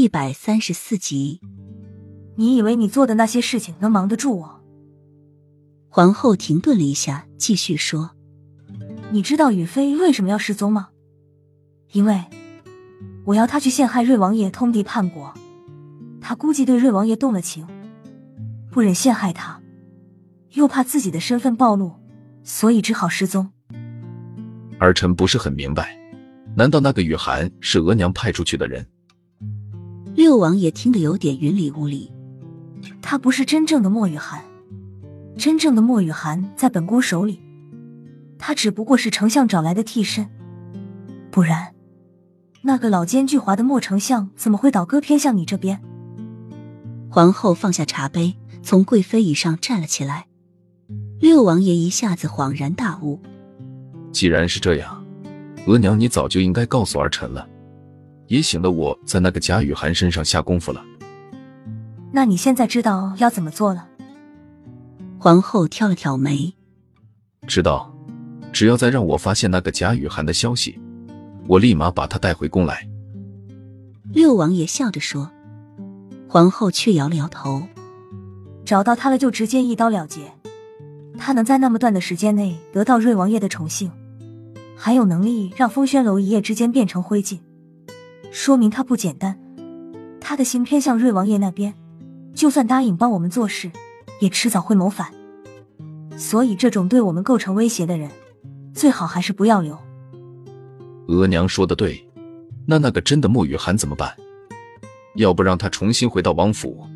一百三十四集，你以为你做的那些事情能瞒得住我？皇后停顿了一下，继续说：“你知道雨飞为什么要失踪吗？因为我要他去陷害瑞王爷，通敌叛国。他估计对瑞王爷动了情，不忍陷害他，又怕自己的身份暴露，所以只好失踪。儿臣不是很明白，难道那个雨涵是额娘派出去的人？”六王爷听得有点云里雾里。他不是真正的莫雨涵，真正的莫雨涵在本宫手里，他只不过是丞相找来的替身。不然，那个老奸巨猾的莫丞相怎么会倒戈偏向你这边？皇后放下茶杯，从贵妃椅上站了起来。六王爷一下子恍然大悟：既然是这样，额娘你早就应该告诉儿臣了。也醒了我在那个贾雨涵身上下功夫了。那你现在知道要怎么做了？皇后挑了挑眉，知道，只要再让我发现那个贾雨涵的消息，我立马把他带回宫来。六王爷笑着说，皇后却摇了摇头。找到他了就直接一刀了结。他能在那么短的时间内得到瑞王爷的宠幸，还有能力让风轩楼一夜之间变成灰烬。说明他不简单，他的心偏向瑞王爷那边，就算答应帮我们做事，也迟早会谋反。所以，这种对我们构成威胁的人，最好还是不要留。额娘说的对，那那个真的莫雨涵怎么办？要不让他重新回到王府，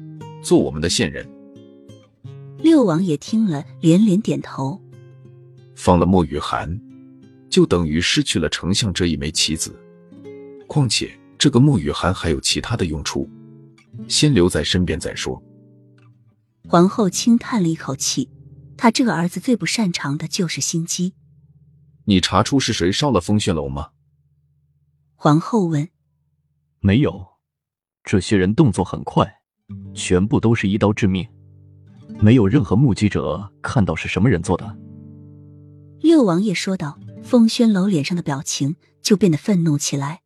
做我们的线人？六王爷听了连连点头。放了莫雨涵，就等于失去了丞相这一枚棋子。况且。这个沐雨涵还有其他的用处，先留在身边再说。皇后轻叹了一口气，她这个儿子最不擅长的就是心机。你查出是谁烧了风轩楼吗？皇后问。没有，这些人动作很快，全部都是一刀致命，没有任何目击者看到是什么人做的。六王爷说道。风轩楼脸上的表情就变得愤怒起来。